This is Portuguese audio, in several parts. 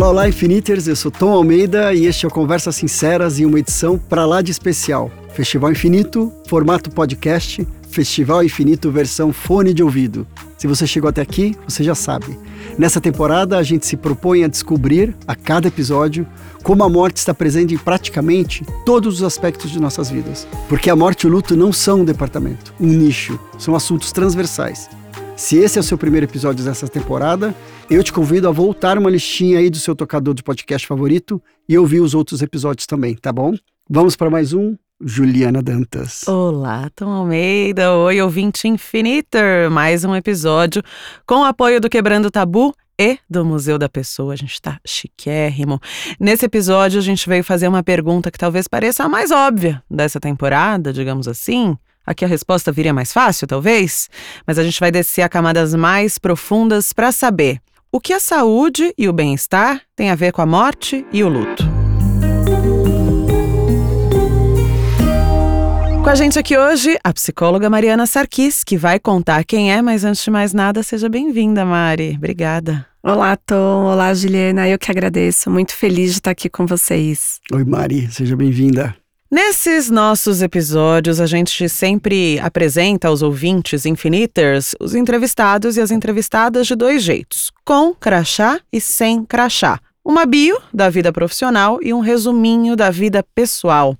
Olá, olá, Infiniters. Eu sou Tom Almeida e este é o Conversas Sinceras e uma edição para lá de especial. Festival Infinito, formato podcast, Festival Infinito versão fone de ouvido. Se você chegou até aqui, você já sabe. Nessa temporada, a gente se propõe a descobrir, a cada episódio, como a morte está presente em praticamente todos os aspectos de nossas vidas. Porque a morte e o luto não são um departamento, um nicho, são assuntos transversais. Se esse é o seu primeiro episódio dessa temporada, eu te convido a voltar uma listinha aí do seu tocador de podcast favorito e ouvir os outros episódios também, tá bom? Vamos para mais um Juliana Dantas. Olá, Tom Almeida. Oi, ouvinte Infiniter. Mais um episódio com o apoio do Quebrando Tabu e do Museu da Pessoa. A gente tá chiquérrimo. Nesse episódio, a gente veio fazer uma pergunta que talvez pareça a mais óbvia dessa temporada, digamos assim. Aqui a resposta viria mais fácil, talvez, mas a gente vai descer a camadas mais profundas para saber o que a saúde e o bem-estar têm a ver com a morte e o luto. Com a gente aqui hoje, a psicóloga Mariana Sarkis, que vai contar quem é, mas antes de mais nada, seja bem-vinda, Mari. Obrigada. Olá, Tom. Olá, Juliana. Eu que agradeço. Muito feliz de estar aqui com vocês. Oi, Mari. Seja bem-vinda. Nesses nossos episódios, a gente sempre apresenta aos ouvintes infiniters os entrevistados e as entrevistadas de dois jeitos: com crachá e sem crachá. Uma bio da vida profissional e um resuminho da vida pessoal.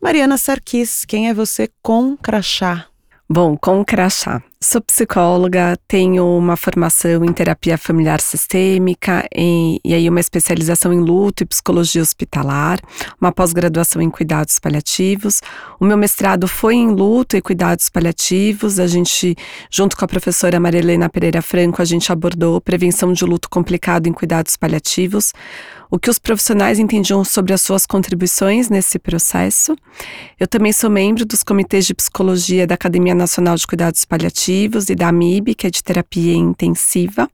Mariana Sarkis, quem é você com crachá? Bom, com crachá. Sou psicóloga, tenho uma formação em terapia familiar sistêmica e, e aí uma especialização em luto e psicologia hospitalar, uma pós-graduação em cuidados paliativos. O meu mestrado foi em luto e cuidados paliativos. A gente, junto com a professora Marilena Pereira Franco, a gente abordou prevenção de luto complicado em cuidados paliativos o que os profissionais entendiam sobre as suas contribuições nesse processo. Eu também sou membro dos comitês de psicologia da Academia Nacional de Cuidados Paliativos e da MIB, que é de terapia intensiva.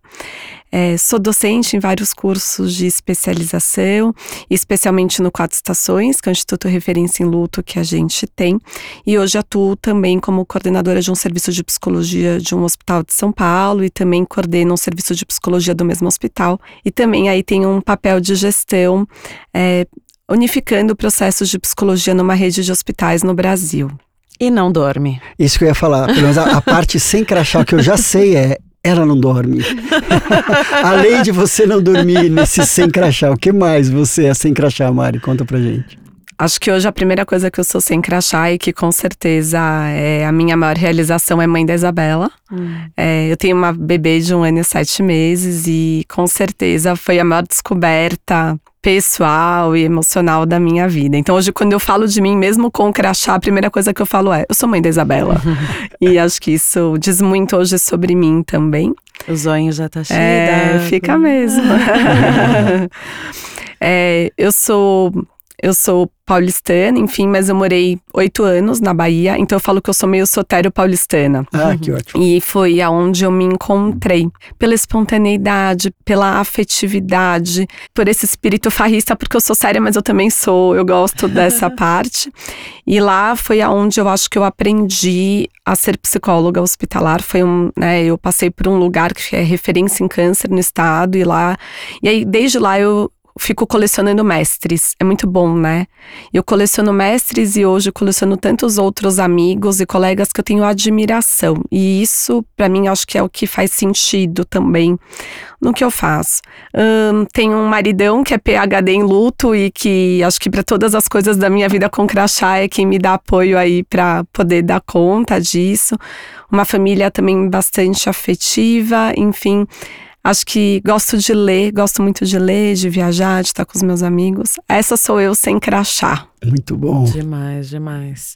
É, sou docente em vários cursos de especialização, especialmente no Quatro Estações, que é o Instituto Referência em Luto que a gente tem. E hoje atuo também como coordenadora de um serviço de psicologia de um hospital de São Paulo e também coordeno um serviço de psicologia do mesmo hospital. E também aí tenho um papel de gestão é, unificando processos de psicologia numa rede de hospitais no Brasil. E não dorme. Isso que eu ia falar. Pelo menos a, a parte sem crachá que eu já sei é ela não dorme. Além de você não dormir nesse sem crachá, o que mais você é sem crachá, Mari? Conta pra gente. Acho que hoje a primeira coisa que eu sou sem crachá e que com certeza é a minha maior realização é mãe da Isabela. Hum. É, eu tenho uma bebê de um ano e sete meses e com certeza foi a maior descoberta pessoal e emocional da minha vida. Então hoje quando eu falo de mim, mesmo com crachá, a primeira coisa que eu falo é, eu sou mãe da Isabela. e acho que isso diz muito hoje sobre mim também. O zonho já tá cheio. É, fica mesmo. é, eu sou eu sou paulistana, enfim, mas eu morei oito anos na Bahia, então eu falo que eu sou meio sotério paulistana. Ah, que ótimo. E foi aonde eu me encontrei. Pela espontaneidade, pela afetividade, por esse espírito farrista, porque eu sou séria, mas eu também sou, eu gosto dessa parte. E lá foi aonde eu acho que eu aprendi a ser psicóloga hospitalar. Foi um, né, eu passei por um lugar que é referência em câncer no estado, e lá. E aí, desde lá, eu fico colecionando mestres. É muito bom, né? Eu coleciono mestres e hoje coleciono tantos outros amigos e colegas que eu tenho admiração. E isso, para mim, acho que é o que faz sentido também no que eu faço. Um, tenho um maridão que é PhD em luto e que acho que para todas as coisas da minha vida com crachá é quem me dá apoio aí para poder dar conta disso. Uma família também bastante afetiva, enfim. Acho que gosto de ler, gosto muito de ler, de viajar, de estar com os meus amigos. Essa sou eu sem crachá. Muito bom. Demais, demais.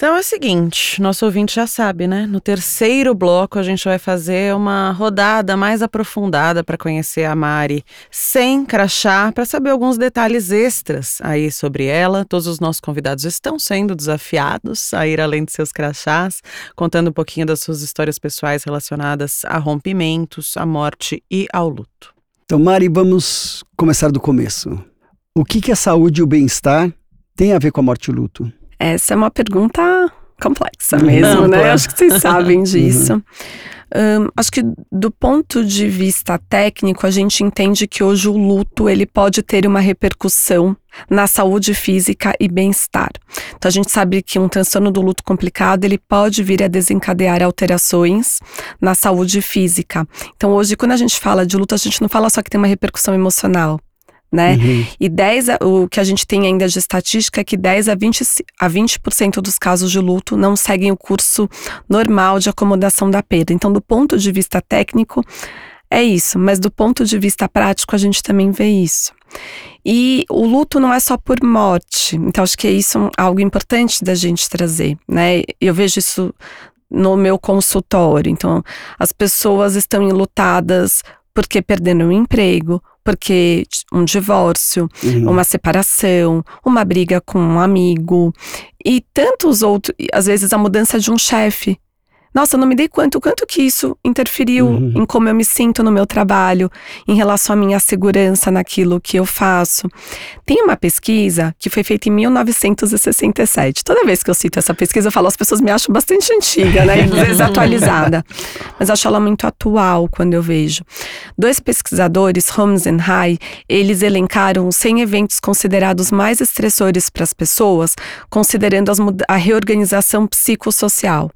Então é o seguinte, nosso ouvinte já sabe, né? No terceiro bloco a gente vai fazer uma rodada mais aprofundada para conhecer a Mari, sem crachá, para saber alguns detalhes extras aí sobre ela. Todos os nossos convidados estão sendo desafiados a ir além de seus crachás, contando um pouquinho das suas histórias pessoais relacionadas a rompimentos, à morte e ao luto. Então, Mari, vamos começar do começo. O que, que a saúde e o bem-estar têm a ver com a morte e o luto? Essa é uma pergunta complexa mesmo, Não, né? Acho que vocês sabem disso. Uhum. Um, acho que do ponto de vista técnico, a gente entende que hoje o luto ele pode ter uma repercussão na saúde física e bem-estar. Então a gente sabe que um transtorno do luto complicado ele pode vir a desencadear alterações na saúde física. Então hoje quando a gente fala de luto, a gente não fala só que tem uma repercussão emocional, né? Uhum. E 10, o que a gente tem ainda de estatística é que 10 a 20, a 20% dos casos de luto não seguem o curso normal de acomodação da perda. Então, do ponto de vista técnico, é isso, mas do ponto de vista prático, a gente também vê isso. E o luto não é só por morte, então acho que é isso algo importante da gente trazer, né? Eu vejo isso no meu consultório. Então, as pessoas estão enlutadas porque perderam o emprego, porque um divórcio, uhum. uma separação, uma briga com um amigo e tantos outros, às vezes a mudança de um chefe nossa, eu não me dei quanto, quanto que isso interferiu uhum. em como eu me sinto no meu trabalho, em relação à minha segurança naquilo que eu faço. Tem uma pesquisa que foi feita em 1967. Toda vez que eu cito essa pesquisa, eu falo, as pessoas me acham bastante antiga, né? Desatualizada. Mas eu acho ela muito atual quando eu vejo. Dois pesquisadores, Holmes e High, eles elencaram 100 eventos considerados mais estressores para as pessoas, considerando as, a reorganização psicossocial.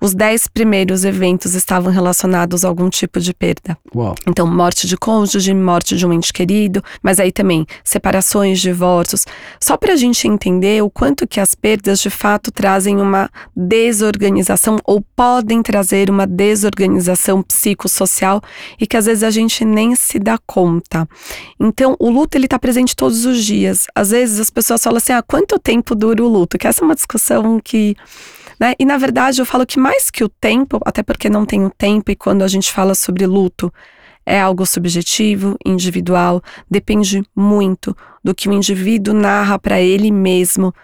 Os dez primeiros eventos estavam relacionados a algum tipo de perda. Uau. Então, morte de cônjuge, morte de um ente querido, mas aí também separações, divórcios. Só para a gente entender o quanto que as perdas de fato trazem uma desorganização ou podem trazer uma desorganização psicossocial e que às vezes a gente nem se dá conta. Então, o luto ele está presente todos os dias. Às vezes as pessoas falam assim: ah, quanto tempo dura o luto? Que essa é uma discussão que né? E na verdade eu falo que mais que o tempo, até porque não tenho tempo, e quando a gente fala sobre luto, é algo subjetivo, individual, depende muito do que o indivíduo narra para ele mesmo,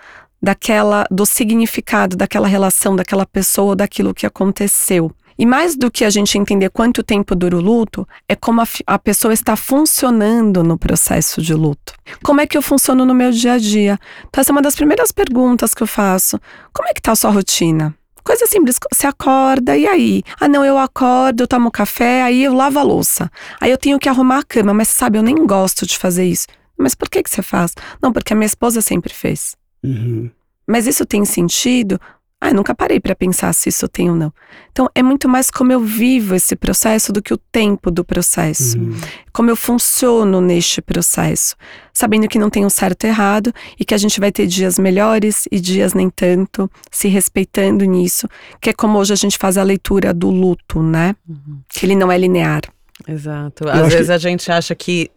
daquela do significado daquela relação, daquela pessoa, daquilo que aconteceu. E mais do que a gente entender quanto tempo dura o luto, é como a, a, pessoa está funcionando no processo de luto. Como é que eu funciono no meu dia a dia? Então, essa é uma das primeiras perguntas que eu faço. Como é que está a sua rotina? Coisa simples, você acorda e aí? Ah, não, eu acordo, eu tomo café, aí eu lavo a louça. Aí eu tenho que arrumar a cama, mas sabe, eu nem gosto de fazer isso. Mas por que, que você faz? Não, porque a minha esposa sempre fez. Uhum. Mas isso tem sentido? Ah, eu nunca parei para pensar se isso tem ou não. Então, é muito mais como eu vivo esse processo do que o tempo do processo. Uhum. Como eu funciono neste processo. Sabendo que não tem um certo e errado e que a gente vai ter dias melhores e dias nem tanto, se respeitando nisso. Que é como hoje a gente faz a leitura do luto, né? Uhum. Que ele não é linear. Exato. Às vezes que... a gente acha que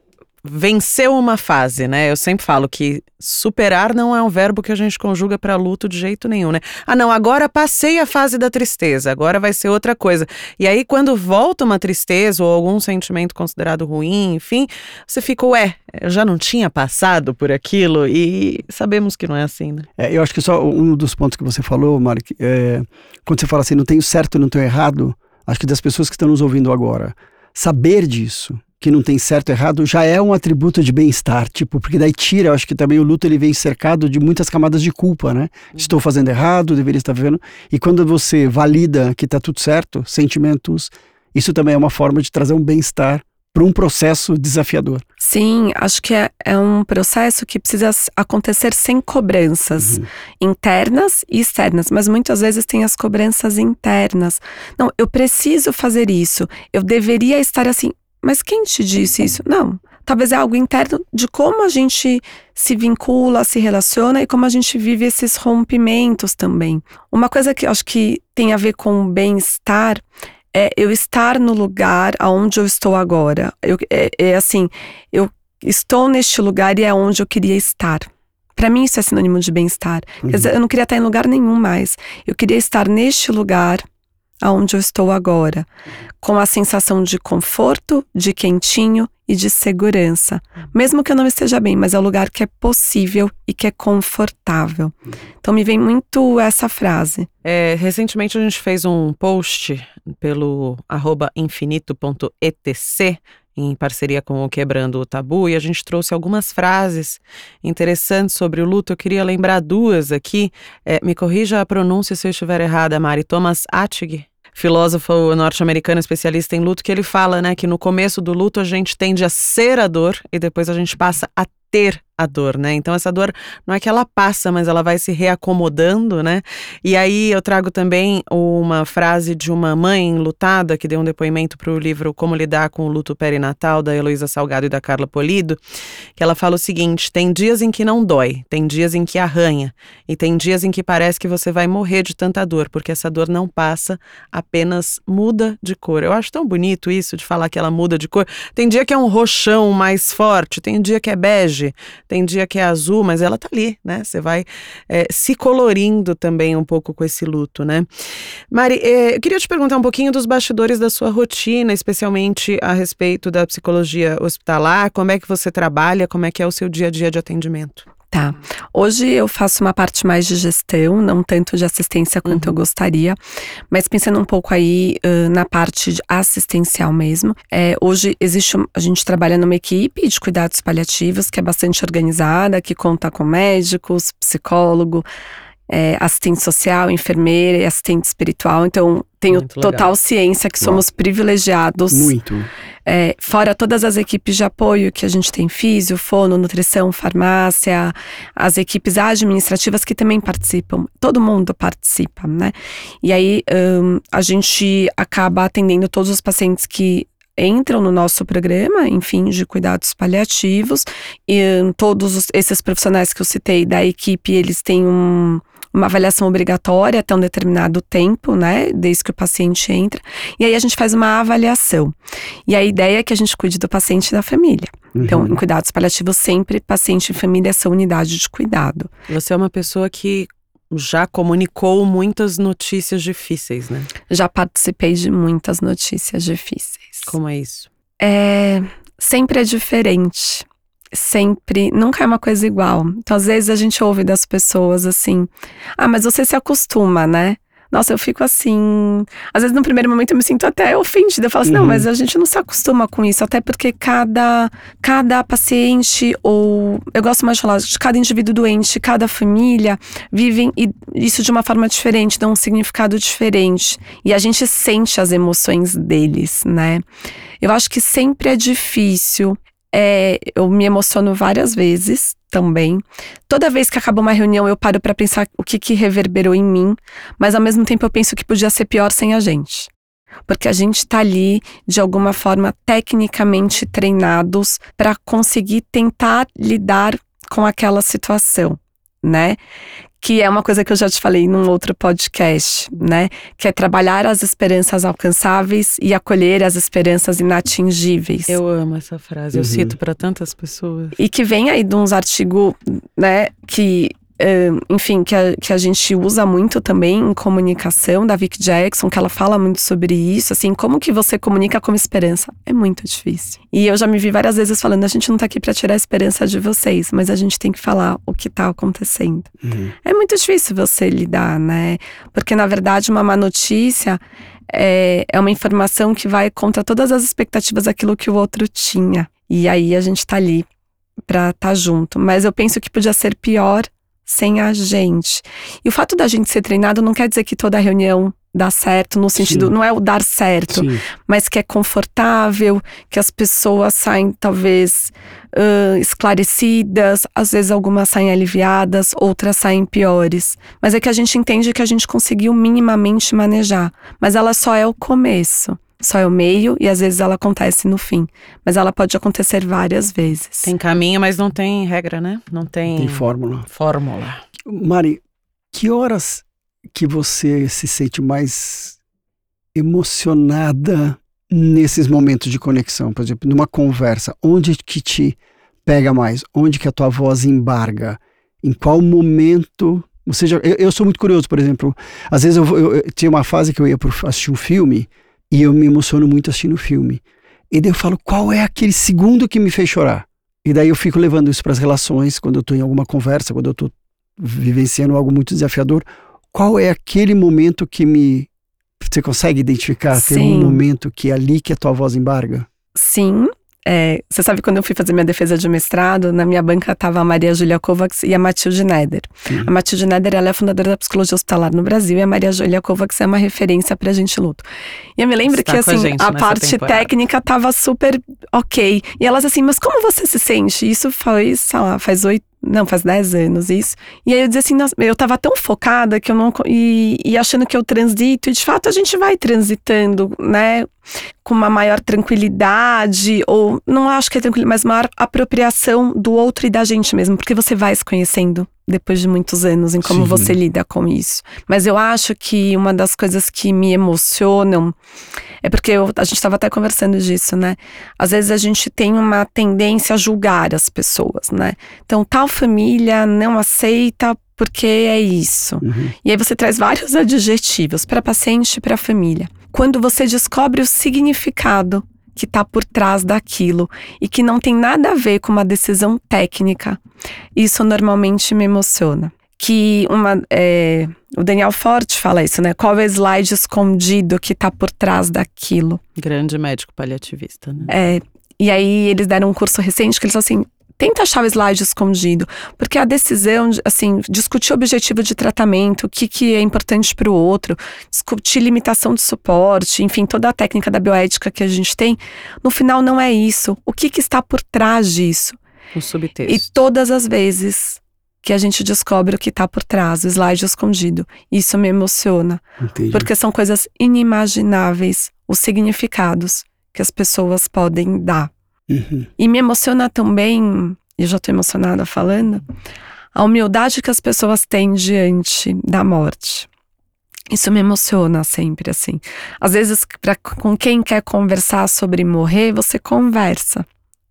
venceu uma fase, né? Eu sempre falo que superar não é um verbo que a gente conjuga para luto de jeito nenhum, né? Ah, não, agora passei a fase da tristeza, agora vai ser outra coisa. E aí, quando volta uma tristeza ou algum sentimento considerado ruim, enfim, você fica, ué, eu já não tinha passado por aquilo e sabemos que não é assim, né? É, eu acho que só um dos pontos que você falou, Mark, é, quando você fala assim, não tenho certo, não tenho errado, acho que das pessoas que estão nos ouvindo agora, saber disso que não tem certo e errado, já é um atributo de bem-estar, tipo, porque daí tira, eu acho que também o luto ele vem cercado de muitas camadas de culpa, né? Uhum. Estou fazendo errado, deveria estar vivendo. E quando você valida que está tudo certo, sentimentos, isso também é uma forma de trazer um bem-estar para um processo desafiador. Sim, acho que é, é, um processo que precisa acontecer sem cobranças uhum. internas e externas, mas muitas vezes tem as cobranças internas. Não, eu preciso fazer isso, eu deveria estar assim. Mas quem te disse isso? Não. Talvez é algo interno de como a gente se vincula, se relaciona e como a gente vive esses rompimentos também. Uma coisa que eu acho que tem a ver com bem-estar é eu estar no lugar aonde eu estou agora. Eu, é, é assim, eu estou neste lugar e é onde eu queria estar. Para mim isso é sinônimo de bem-estar. Uhum. Quer dizer, eu não queria estar em lugar nenhum mais. Eu queria estar neste lugar aonde eu estou agora, com a sensação de conforto, de quentinho e de segurança. Mesmo que eu não esteja bem, mas é o lugar que é possível e que é confortável. Então me vem muito essa frase. É, recentemente a gente fez um post pelo infinito.etc em parceria com o Quebrando o Tabu, e a gente trouxe algumas frases interessantes sobre o luto. Eu queria lembrar duas aqui. É, me corrija a pronúncia se eu estiver errada, Mari. Thomas Attig filósofo norte-americano especialista em luto, que ele fala, né, que no começo do luto a gente tende a ser a dor e depois a gente passa a ter a dor, né? Então essa dor não é que ela passa, mas ela vai se reacomodando, né? E aí eu trago também uma frase de uma mãe lutada que deu um depoimento para o livro Como lidar com o luto perinatal da Heloísa Salgado e da Carla Polido, que ela fala o seguinte: tem dias em que não dói, tem dias em que arranha e tem dias em que parece que você vai morrer de tanta dor, porque essa dor não passa, apenas muda de cor. Eu acho tão bonito isso de falar que ela muda de cor. Tem dia que é um roxão mais forte, tem dia que é bege tem dia que é azul, mas ela tá ali, né? Você vai é, se colorindo também um pouco com esse luto, né? Mari, é, eu queria te perguntar um pouquinho dos bastidores da sua rotina, especialmente a respeito da psicologia hospitalar, como é que você trabalha, como é que é o seu dia a dia de atendimento? Tá. Hoje eu faço uma parte mais de gestão, não tanto de assistência quanto uhum. eu gostaria, mas pensando um pouco aí uh, na parte assistencial mesmo. É, hoje existe, a gente trabalha numa equipe de cuidados paliativos que é bastante organizada, que conta com médicos, psicólogo, é, assistente social, enfermeira e assistente espiritual. Então, tenho Muito total legal. ciência que somos privilegiados. Muito. É, fora todas as equipes de apoio que a gente tem, físio, fono, nutrição, farmácia, as equipes administrativas que também participam, todo mundo participa, né? E aí um, a gente acaba atendendo todos os pacientes que entram no nosso programa, enfim, de cuidados paliativos, e um, todos esses profissionais que eu citei da equipe, eles têm um uma avaliação obrigatória até um determinado tempo, né? Desde que o paciente entra. E aí a gente faz uma avaliação. E a ideia é que a gente cuide do paciente e da família. Então, uhum. Então, em cuidados paliativos, sempre paciente e família são unidade de cuidado. Você é uma pessoa que já comunicou muitas notícias difíceis, né? Já participei de muitas notícias difíceis. Como é isso? É. Sempre é diferente sempre, nunca é uma coisa igual. Então, às vezes a gente ouve das pessoas assim: "Ah, mas você se acostuma, né?" Nossa, eu fico assim. Às vezes, no primeiro momento, eu me sinto até ofendida. Eu falo assim: uhum. não, mas a gente não se acostuma com isso. Até porque cada, cada paciente, ou. Eu gosto mais de falar de cada indivíduo doente, cada família, vivem isso de uma forma diferente, dá um significado diferente. E a gente sente as emoções deles, né? Eu acho que sempre é difícil é, eu me emociono várias vezes também. Toda vez que acaba uma reunião, eu paro para pensar o que, que reverberou em mim, mas ao mesmo tempo eu penso que podia ser pior sem a gente. Porque a gente está ali, de alguma forma, tecnicamente treinados para conseguir tentar lidar com aquela situação, né? Que é uma coisa que eu já te falei num outro podcast, né? Que é trabalhar as esperanças alcançáveis e acolher as esperanças inatingíveis. Eu amo essa frase, uhum. eu cito para tantas pessoas. E que vem aí de uns artigos, né, que enfim, que a, que a gente usa muito também em comunicação, da Vic Jackson, que ela fala muito sobre isso, assim, como que você comunica com esperança? É muito difícil. E eu já me vi várias vezes falando, a gente não tá aqui para tirar a esperança de vocês, mas a gente tem que falar o que tá acontecendo. Uhum. É muito difícil você lidar, né? Porque, na verdade, uma má notícia é, é uma informação que vai contra todas as expectativas daquilo que o outro tinha. E aí a gente tá ali para estar tá junto. Mas eu penso que podia ser pior sem a gente. E o fato da gente ser treinado não quer dizer que toda reunião dá certo, no sentido, Sim. não é o dar certo, Sim. mas que é confortável, que as pessoas saem talvez uh, esclarecidas, às vezes algumas saem aliviadas, outras saem piores. Mas é que a gente entende que a gente conseguiu minimamente manejar. Mas ela só é o começo só é o meio e às vezes ela acontece no fim. Mas ela pode acontecer várias vezes. Tem caminho, mas não tem regra, né? Não tem. Tem fórmula. Fórmula. Mari, que horas que você se sente mais emocionada nesses momentos de conexão? Por exemplo, numa conversa, onde que te pega mais? Onde que a tua voz embarga? Em qual momento? Ou seja, eu, eu sou muito curioso, por exemplo, às vezes eu, eu, eu tinha uma fase que eu ia assistir um filme e eu me emociono muito assistindo o filme. E daí eu falo, qual é aquele segundo que me fez chorar? E daí eu fico levando isso para as relações, quando eu estou em alguma conversa, quando eu estou vivenciando algo muito desafiador. Qual é aquele momento que me. Você consegue identificar? Sim. Tem um momento que é ali que a tua voz embarga? Sim. É, você sabe, quando eu fui fazer minha defesa de mestrado, na minha banca estava a Maria Julia Kovacs e a Matilde Neder. A Matilde Neder ela é fundadora da psicologia hospitalar no Brasil e a Maria Julia Kovacs é uma referência para gente luto. E eu me lembro Está que a assim, a, nessa parte temporada. técnica tava super ok. E elas assim, mas como você se sente? Isso foi, sei lá, faz oito. Não, faz 10 anos isso. E aí eu dizia assim, nossa, eu tava tão focada que eu não. E, e achando que eu transito, e de fato a gente vai transitando, né? Com uma maior tranquilidade, ou não acho que é tranquilidade, mas maior apropriação do outro e da gente mesmo, porque você vai se conhecendo depois de muitos anos em como Sim. você lida com isso. Mas eu acho que uma das coisas que me emocionam é porque eu- a gente estava até conversando disso, né? Às vezes a gente tem uma tendência a julgar as pessoas, né? Então, tal família não aceita porque é isso. Uhum. E aí você traz vários adjetivos para paciente e para família. Quando você descobre o significado que está por trás daquilo e que não tem nada a ver com uma decisão técnica, isso normalmente me emociona. Que uma, é, o Daniel Forte fala isso, né? Qual é o slide escondido que está por trás daquilo? Grande médico paliativista, né? É, e aí eles deram um curso recente que eles assim. Tenta achar o slide escondido, porque a decisão, de, assim, discutir o objetivo de tratamento, o que, que é importante para o outro, discutir limitação de suporte, enfim, toda a técnica da bioética que a gente tem, no final não é isso. O que, que está por trás disso? O E subtexto. todas as vezes que a gente descobre o que está por trás, o slide escondido, isso me emociona. Entendi. Porque são coisas inimagináveis os significados que as pessoas podem dar. Uhum. E me emociona também, e eu já estou emocionada falando, a humildade que as pessoas têm diante da morte. Isso me emociona sempre, assim. Às vezes, pra, com quem quer conversar sobre morrer, você conversa.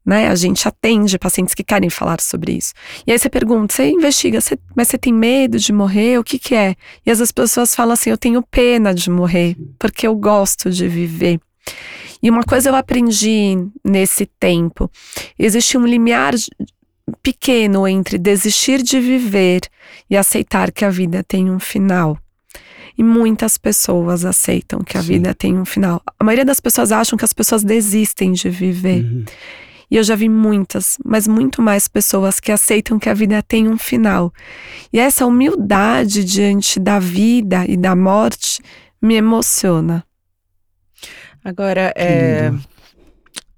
Né? A gente atende pacientes que querem falar sobre isso. E aí você pergunta, você investiga, você- mas você tem medo de morrer? O que que é? E as pessoas falam assim, eu tenho pena de morrer, porque eu gosto de viver. E uma coisa eu aprendi nesse tempo, existe um limiar pequeno entre desistir de viver e aceitar que a vida tem um final. E muitas pessoas aceitam que a Sim. vida tem um final. A maioria das pessoas acham que as pessoas desistem de viver. Uhum. E eu já vi muitas, mas muito mais pessoas que aceitam que a vida tem um final. E essa humildade diante da vida e da morte me emociona. Agora, é,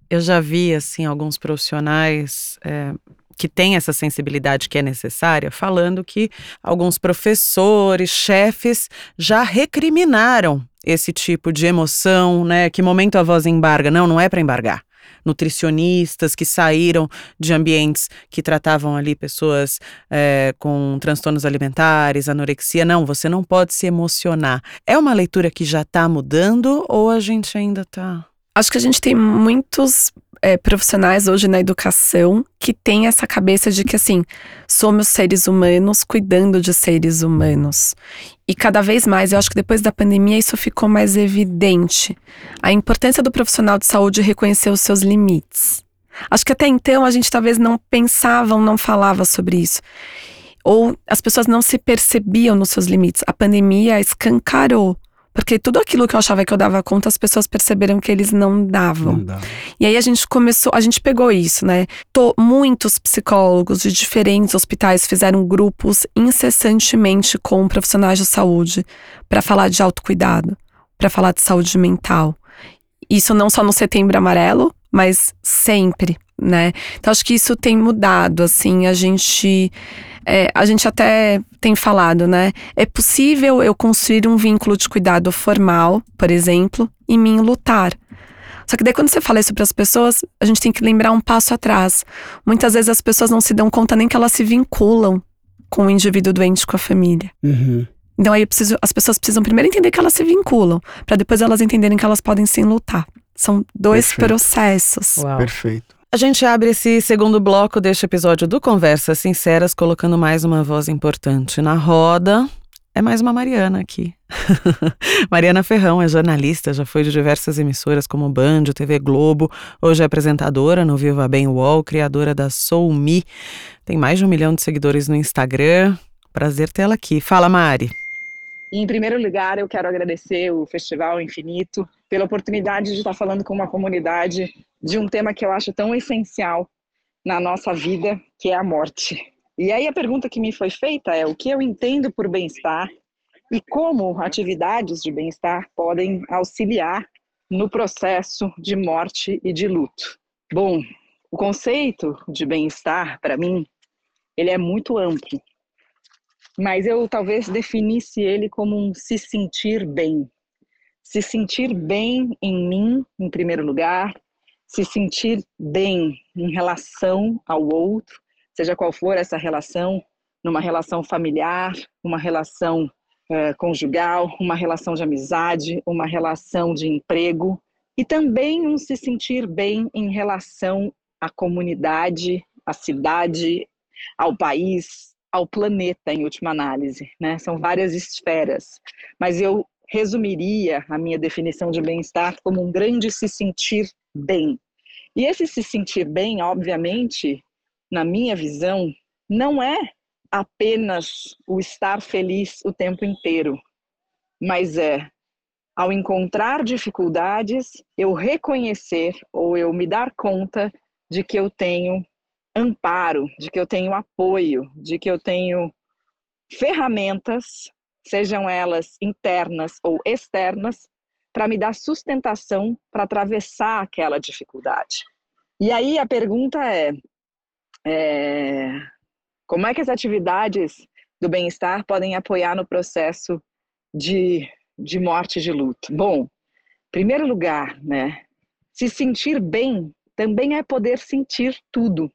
eu já vi, assim, alguns profissionais é, que têm essa sensibilidade que é necessária, falando que alguns professores, chefes, já recriminaram esse tipo de emoção, né? Que momento a voz embarga? Não, não é para embargar. Nutricionistas que saíram de ambientes que tratavam ali pessoas é, com transtornos alimentares, anorexia. Não, você não pode se emocionar. É uma leitura que já está mudando ou a gente ainda está. Acho que a gente tem muitos é, profissionais hoje na educação que têm essa cabeça de que, assim, somos seres humanos cuidando de seres humanos. E cada vez mais, eu acho que depois da pandemia isso ficou mais evidente. A importância do profissional de saúde reconhecer os seus limites. Acho que até então a gente talvez não pensava ou não falava sobre isso. Ou as pessoas não se percebiam nos seus limites. A pandemia escancarou. Porque tudo aquilo que eu achava que eu dava conta, as pessoas perceberam que eles não davam. Não dá. E aí a gente começou, a gente pegou isso, né? Tô, muitos psicólogos de diferentes hospitais fizeram grupos incessantemente com profissionais de saúde para falar de autocuidado, para falar de saúde mental. Isso não só no Setembro Amarelo, mas sempre, né? Então acho que isso tem mudado, assim, a gente é, a gente até tem falado, né? É possível eu construir um vínculo de cuidado formal, por exemplo, e me lutar. Só que daí quando você fala isso para as pessoas, a gente tem que lembrar um passo atrás. Muitas vezes as pessoas não se dão conta nem que elas se vinculam com o indivíduo doente com a família. Uhum. Então aí eu preciso, as pessoas precisam primeiro entender que elas se vinculam, para depois elas entenderem que elas podem sim lutar. São dois Perfeito. processos. Uau. Perfeito. A gente abre esse segundo bloco deste episódio do Conversas Sinceras, colocando mais uma voz importante na roda. É mais uma Mariana aqui. Mariana Ferrão é jornalista, já foi de diversas emissoras como Band, TV Globo, hoje é apresentadora no Viva Bem UOL, criadora da Soul Me. Tem mais de um milhão de seguidores no Instagram. Prazer tê-la aqui. Fala, Mari. Em primeiro lugar, eu quero agradecer o Festival Infinito pela oportunidade de estar falando com uma comunidade de um tema que eu acho tão essencial na nossa vida, que é a morte. E aí a pergunta que me foi feita é o que eu entendo por bem-estar e como atividades de bem-estar podem auxiliar no processo de morte e de luto. Bom, o conceito de bem-estar, para mim, ele é muito amplo, mas eu talvez definisse ele como um se sentir bem. Se sentir bem em mim, em primeiro lugar, se sentir bem em relação ao outro, seja qual for essa relação, numa relação familiar, uma relação é, conjugal, uma relação de amizade, uma relação de emprego, e também um se sentir bem em relação à comunidade, à cidade, ao país, ao planeta, em última análise. Né? São várias esferas, mas eu resumiria a minha definição de bem-estar como um grande se sentir bem. E esse se sentir bem, obviamente, na minha visão, não é apenas o estar feliz o tempo inteiro, mas é ao encontrar dificuldades, eu reconhecer ou eu me dar conta de que eu tenho amparo, de que eu tenho apoio, de que eu tenho ferramentas, sejam elas internas ou externas, para me dar sustentação para atravessar aquela dificuldade. E aí a pergunta é, é como é que as atividades do bem-estar podem apoiar no processo de, de morte de luto? Bom, primeiro lugar, né, se sentir bem também é poder sentir tudo.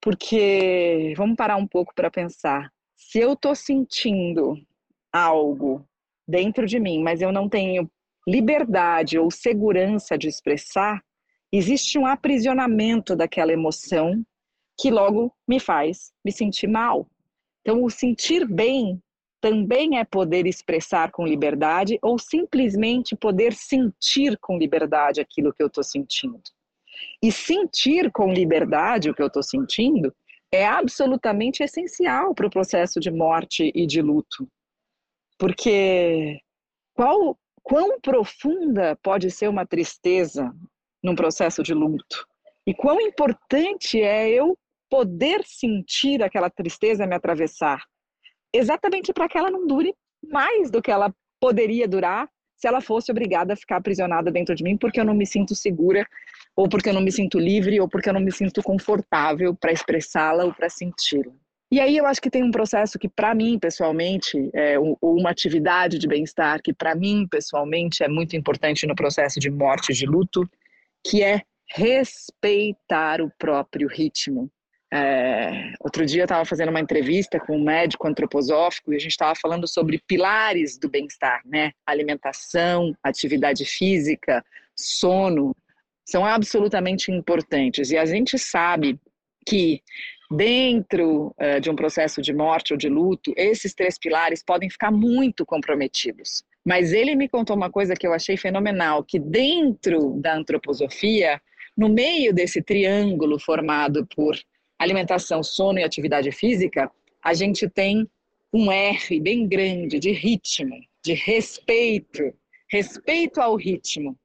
Porque, vamos parar um pouco para pensar, se eu estou sentindo algo dentro de mim, mas eu não tenho liberdade ou segurança de expressar, existe um aprisionamento daquela emoção que logo me faz me sentir mal. Então, o sentir bem também é poder expressar com liberdade ou simplesmente poder sentir com liberdade aquilo que eu estou sentindo. E sentir com liberdade o que eu estou sentindo é absolutamente essencial para o processo de morte e de luto. Porque qual, quão profunda pode ser uma tristeza num processo de luto? E quão importante é eu poder sentir aquela tristeza me atravessar, exatamente para que ela não dure mais do que ela poderia durar se ela fosse obrigada a ficar aprisionada dentro de mim porque eu não me sinto segura, ou porque eu não me sinto livre, ou porque eu não me sinto confortável para expressá-la ou para senti-la. E aí eu acho que tem um processo que para mim pessoalmente, é uma atividade de bem-estar que para mim pessoalmente é muito importante no processo de morte de luto, que é respeitar o próprio ritmo. É, outro dia eu estava fazendo uma entrevista com um médico antroposófico e a gente estava falando sobre pilares do bem-estar, né? Alimentação, atividade física, sono, são absolutamente importantes. E a gente sabe que dentro uh, de um processo de morte ou de luto, esses três pilares podem ficar muito comprometidos. Mas ele me contou uma coisa que eu achei fenomenal, que dentro da antroposofia, no meio desse triângulo formado por alimentação, sono e atividade física, a gente tem um R bem grande de ritmo, de respeito, respeito ao ritmo.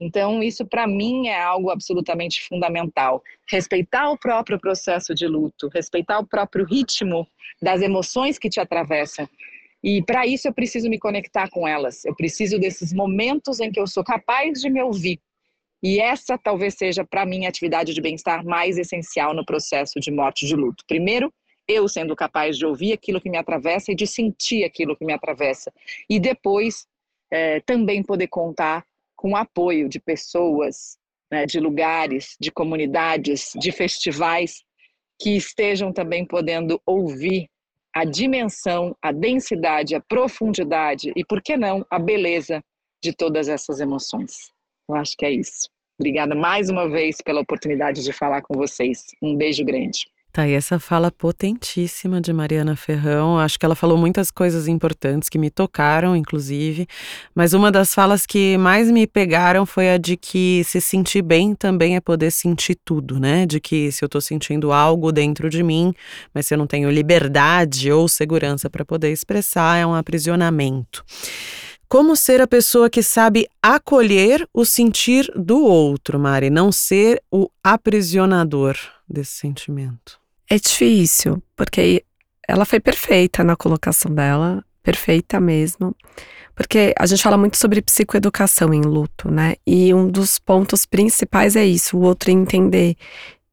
Então, isso para mim é algo absolutamente fundamental. Respeitar o próprio processo de luto, respeitar o próprio ritmo das emoções que te atravessam. E para isso eu preciso me conectar com elas. Eu preciso desses momentos em que eu sou capaz de me ouvir, e essa talvez seja, para mim, a atividade de bem-estar mais essencial no processo de morte de luto. Primeiro, eu sendo capaz de ouvir aquilo que me atravessa e de sentir aquilo que me atravessa. E depois, é, também poder contar com o apoio de pessoas, né, de lugares, de comunidades, de festivais que estejam também podendo ouvir a dimensão, a densidade, a profundidade e, por que não, a beleza de todas essas emoções. Eu acho que é isso. Obrigada mais uma vez pela oportunidade de falar com vocês. Um beijo grande. Tá, e essa fala potentíssima de Mariana Ferrão, acho que ela falou muitas coisas importantes que me tocaram, inclusive, mas uma das falas que mais me pegaram foi a de que se sentir bem também é poder sentir tudo, né? De que se eu tô sentindo algo dentro de mim, mas se eu não tenho liberdade ou segurança para poder expressar, é um aprisionamento. Como ser a pessoa que sabe acolher o sentir do outro, Mari, não ser o aprisionador desse sentimento? É difícil, porque ela foi perfeita na colocação dela, perfeita mesmo. Porque a gente fala muito sobre psicoeducação em luto, né? E um dos pontos principais é isso: o outro entender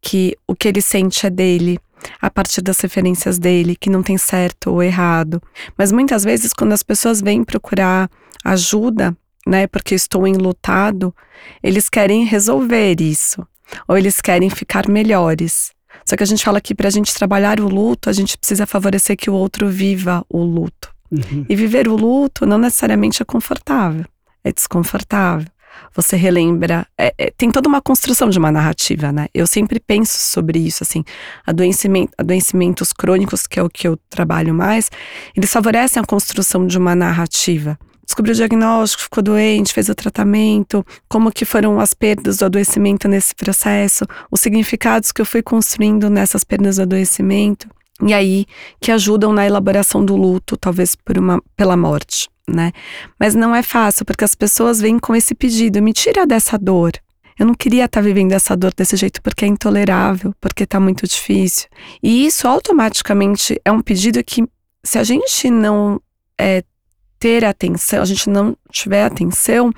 que o que ele sente é dele, a partir das referências dele, que não tem certo ou errado. Mas muitas vezes, quando as pessoas vêm procurar ajuda, né, porque estou enlutado, eles querem resolver isso, ou eles querem ficar melhores. Só que a gente fala que para a gente trabalhar o luto, a gente precisa favorecer que o outro viva o luto. Uhum. E viver o luto não necessariamente é confortável, é desconfortável. Você relembra. É, é, tem toda uma construção de uma narrativa, né? Eu sempre penso sobre isso, assim. Adoecimento, adoecimentos crônicos, que é o que eu trabalho mais, eles favorecem a construção de uma narrativa descobriu o diagnóstico, ficou doente, fez o tratamento, como que foram as perdas do adoecimento nesse processo, os significados que eu fui construindo nessas perdas do adoecimento, e aí que ajudam na elaboração do luto, talvez por uma pela morte né? Mas não é fácil, porque as pessoas vêm com esse pedido: me tira dessa dor. Eu não queria estar vivendo essa dor desse jeito porque é intolerável, porque está muito difícil. E isso automaticamente é um pedido que, se a gente não é, ter atenção, a gente não tiver atenção,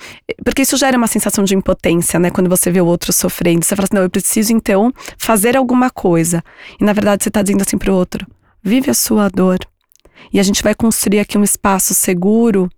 porque isso gera uma sensação de impotência, né? Quando você vê o outro sofrendo, você fala assim: não, eu preciso então fazer alguma coisa. E na verdade você está dizendo assim para o outro: vive a sua dor. E a gente vai construir aqui um espaço seguro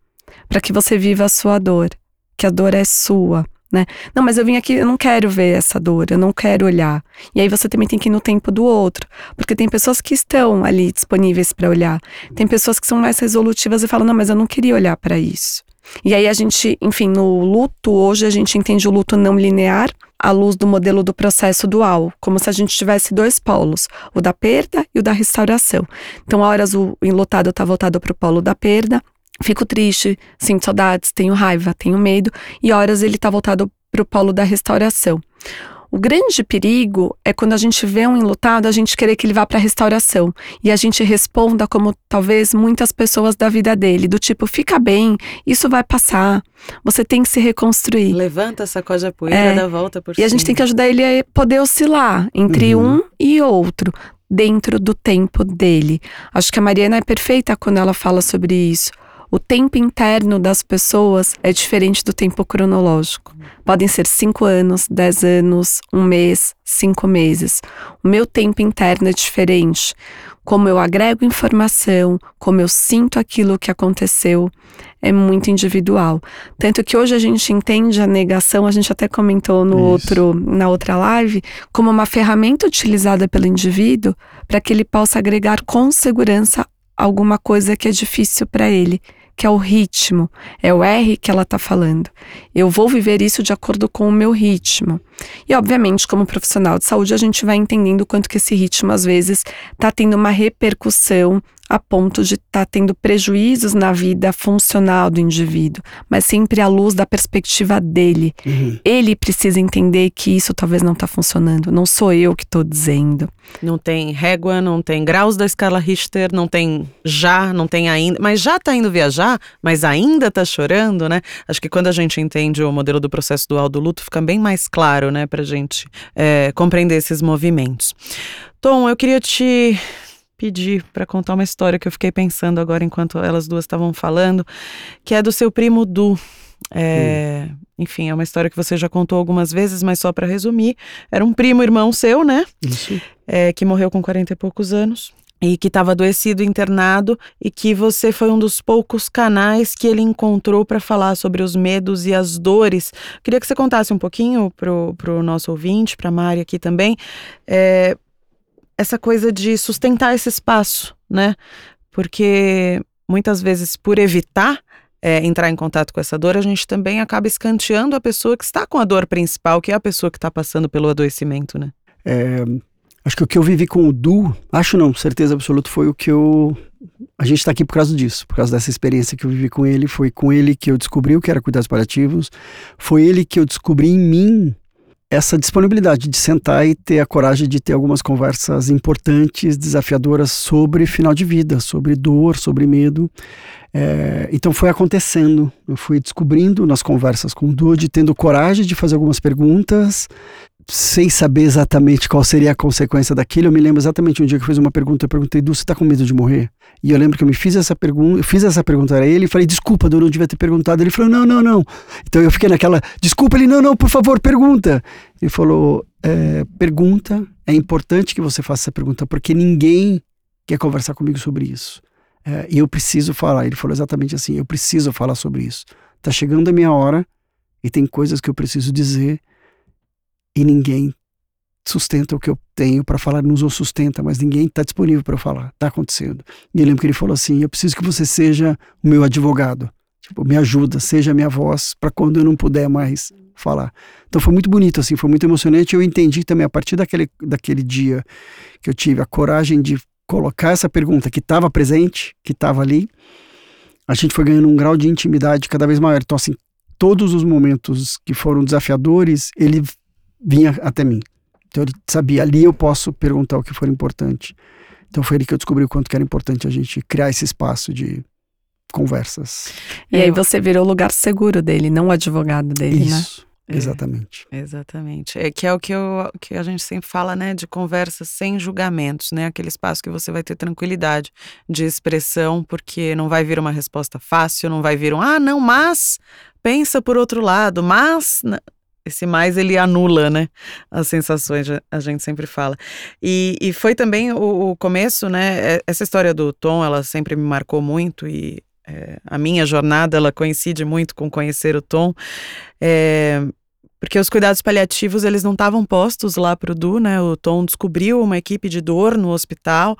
para que você viva a sua dor, que a dor é sua, né? Não, mas eu vim aqui, eu não quero ver essa dor, eu não quero olhar. E aí você também tem que ir no tempo do outro, porque tem pessoas que estão ali disponíveis para olhar. Tem pessoas que são mais resolutivas e falam: "Não, mas eu não queria olhar para isso". E aí a gente, enfim, no luto, hoje a gente entende o luto não linear à luz do modelo do processo dual, como se a gente tivesse dois polos, o da perda e o da restauração. Então, horas o enlutado está voltado para o polo da perda, fico triste, sinto saudades, tenho raiva, tenho medo, e horas ele está voltado para o polo da restauração. O grande perigo é quando a gente vê um enlutado, a gente querer que ele vá para a restauração e a gente responda como talvez muitas pessoas da vida dele, do tipo, fica bem, isso vai passar, você tem que se reconstruir. Levanta, sacode a poeira, é, dá volta por E cima. a gente tem que ajudar ele a poder oscilar entre uhum. um e outro, dentro do tempo dele. Acho que a Mariana é perfeita quando ela fala sobre isso. O tempo interno das pessoas é diferente do tempo cronológico. Podem ser cinco anos, dez anos, um mês, cinco meses. O meu tempo interno é diferente. Como eu agrego informação, como eu sinto aquilo que aconteceu, é muito individual. Tanto que hoje a gente entende a negação, a gente até comentou no outro, na outra live, como uma ferramenta utilizada pelo indivíduo para que ele possa agregar com segurança alguma coisa que é difícil para ele que é o ritmo, é o R que ela está falando. Eu vou viver isso de acordo com o meu ritmo. E, obviamente, como profissional de saúde, a gente vai entendendo quanto que esse ritmo, às vezes, está tendo uma repercussão a ponto de estar tá tendo prejuízos na vida funcional do indivíduo, mas sempre à luz da perspectiva dele. Uhum. Ele precisa entender que isso talvez não está funcionando, não sou eu que estou dizendo. Não tem régua, não tem graus da escala Richter, não tem já, não tem ainda, mas já está indo viajar, mas ainda está chorando, né? Acho que quando a gente entende o modelo do processo dual do luto, fica bem mais claro, né, para gente é, compreender esses movimentos. Tom, eu queria te pedir para contar uma história que eu fiquei pensando agora enquanto elas duas estavam falando, que é do seu primo Du. É, hum. Enfim, é uma história que você já contou algumas vezes, mas só para resumir, era um primo irmão seu, né? Isso. É, que morreu com 40 e poucos anos e que estava adoecido, internado, e que você foi um dos poucos canais que ele encontrou para falar sobre os medos e as dores. Queria que você contasse um pouquinho pro, pro nosso ouvinte, para a Mari aqui também, é, essa coisa de sustentar esse espaço, né? Porque muitas vezes, por evitar é, entrar em contato com essa dor, a gente também acaba escanteando a pessoa que está com a dor principal, que é a pessoa que está passando pelo adoecimento, né? É, acho que o que eu vivi com o Du, acho não, certeza absoluta, foi o que eu. A gente está aqui por causa disso, por causa dessa experiência que eu vivi com ele. Foi com ele que eu descobri o que era cuidados paliativos. Foi ele que eu descobri em mim essa disponibilidade de sentar e ter a coragem de ter algumas conversas importantes, desafiadoras sobre final de vida, sobre dor, sobre medo. É, então foi acontecendo, eu fui descobrindo nas conversas com o Dude, tendo coragem de fazer algumas perguntas, sem saber exatamente qual seria a consequência daquilo. Eu me lembro exatamente um dia que eu fiz uma pergunta, eu perguntei, Du, você tá com medo de morrer? E eu lembro que eu me fiz essa pergunta, fiz essa pergunta a ele e falei, desculpa, Du, não devia ter perguntado. Ele falou, não, não, não. Então eu fiquei naquela, desculpa, ele, não, não, por favor, pergunta. Ele falou, é, pergunta, é importante que você faça essa pergunta, porque ninguém quer conversar comigo sobre isso. É, e eu preciso falar. Ele falou exatamente assim: eu preciso falar sobre isso. Tá chegando a minha hora e tem coisas que eu preciso dizer e ninguém sustenta o que eu tenho para falar, nos ou sustenta, mas ninguém está disponível para falar. Tá acontecendo. E eu lembro que ele falou assim: eu preciso que você seja o meu advogado. Tipo, me ajuda, seja a minha voz para quando eu não puder mais falar. Então foi muito bonito, assim, foi muito emocionante. Eu entendi também a partir daquele, daquele dia que eu tive a coragem de colocar essa pergunta que estava presente, que estava ali, a gente foi ganhando um grau de intimidade cada vez maior. Então, assim, todos os momentos que foram desafiadores, ele vinha até mim. Então, ele sabia, ali eu posso perguntar o que for importante. Então, foi ali que eu descobri o quanto que era importante a gente criar esse espaço de conversas. E aí você virou o lugar seguro dele, não o advogado dele, Isso. né? É. Exatamente. Exatamente. É que é o que, eu, que a gente sempre fala, né, de conversas sem julgamentos, né? Aquele espaço que você vai ter tranquilidade de expressão, porque não vai vir uma resposta fácil, não vai vir um, ah, não, mas pensa por outro lado, mas. Esse mais ele anula, né? As sensações, a gente sempre fala. E, e foi também o, o começo, né? Essa história do Tom, ela sempre me marcou muito e é, a minha jornada ela coincide muito com conhecer o Tom. É, porque os cuidados paliativos, eles não estavam postos lá pro Du, né? O Tom descobriu uma equipe de dor no hospital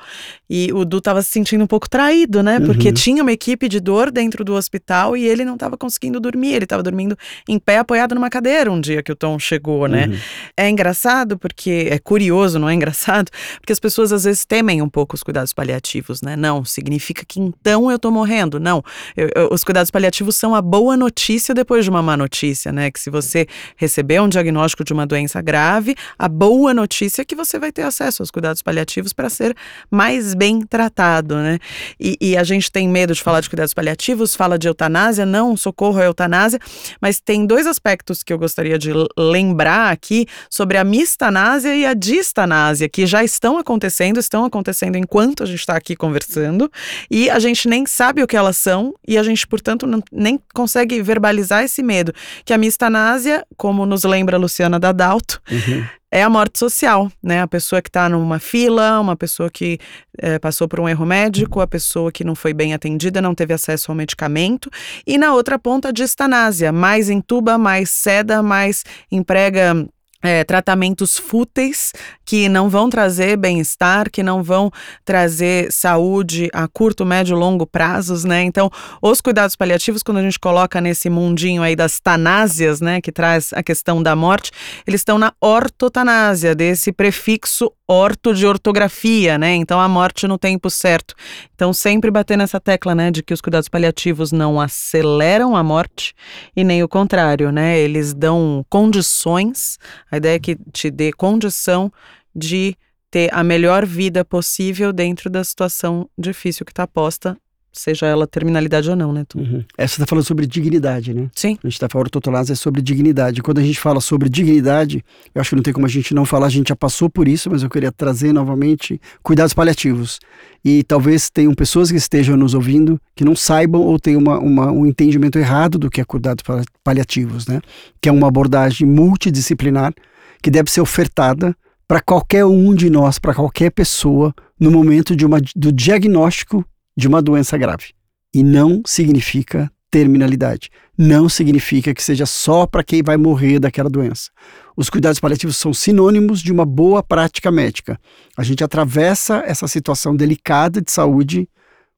e o Du estava se sentindo um pouco traído, né? Porque uhum. tinha uma equipe de dor dentro do hospital e ele não estava conseguindo dormir. Ele estava dormindo em pé, apoiado numa cadeira um dia que o Tom chegou, né? Uhum. É engraçado porque... É curioso, não é engraçado? Porque as pessoas às vezes temem um pouco os cuidados paliativos, né? Não, significa que então eu tô morrendo. Não, eu, eu, os cuidados paliativos são a boa notícia depois de uma má notícia, né? Que se você receber um diagnóstico de uma doença grave, a boa notícia é que você vai ter acesso aos cuidados paliativos para ser mais bem tratado, né? E, e, a gente tem medo de falar de cuidados paliativos, fala de eutanásia, não, socorro é eutanásia, mas tem dois aspectos que eu gostaria de lembrar aqui sobre a mistanásia e a distanásia, que já estão acontecendo, estão acontecendo enquanto a gente está aqui conversando, e a gente nem sabe o que elas são, e a gente, portanto, não, nem consegue verbalizar esse medo, que a mistanásia, como como nos lembra a Luciana Dadalto, uhum. é a morte social, né? A pessoa que está numa fila, uma pessoa que é, passou por um erro médico, a pessoa que não foi bem atendida, não teve acesso ao medicamento. E na outra ponta, a distanásia, mais entuba, mais seda, mais emprega é, tratamentos fúteis que não vão trazer bem-estar, que não vão trazer saúde a curto, médio, longo prazos, né? Então, os cuidados paliativos, quando a gente coloca nesse mundinho aí das tanásias, né, que traz a questão da morte, eles estão na ortotanásia, desse prefixo orto de ortografia, né? Então, a morte no tempo certo. Então, sempre bater nessa tecla, né, de que os cuidados paliativos não aceleram a morte e nem o contrário, né? Eles dão condições a ideia é que te dê condição de ter a melhor vida possível dentro da situação difícil que está posta, seja ela terminalidade ou não, né? Uhum. É, você está falando sobre dignidade, né? Sim. A gente está falando ortotolase é sobre dignidade. Quando a gente fala sobre dignidade, eu acho que não tem como a gente não falar, a gente já passou por isso, mas eu queria trazer novamente cuidados paliativos. E talvez tenham pessoas que estejam nos ouvindo que não saibam ou tenham uma, uma, um entendimento errado do que é cuidados paliativos, né? Que é uma abordagem multidisciplinar que deve ser ofertada para qualquer um de nós, para qualquer pessoa, no momento de uma, do diagnóstico de uma doença grave. E não significa terminalidade. Não significa que seja só para quem vai morrer daquela doença. Os cuidados paliativos são sinônimos de uma boa prática médica. A gente atravessa essa situação delicada de saúde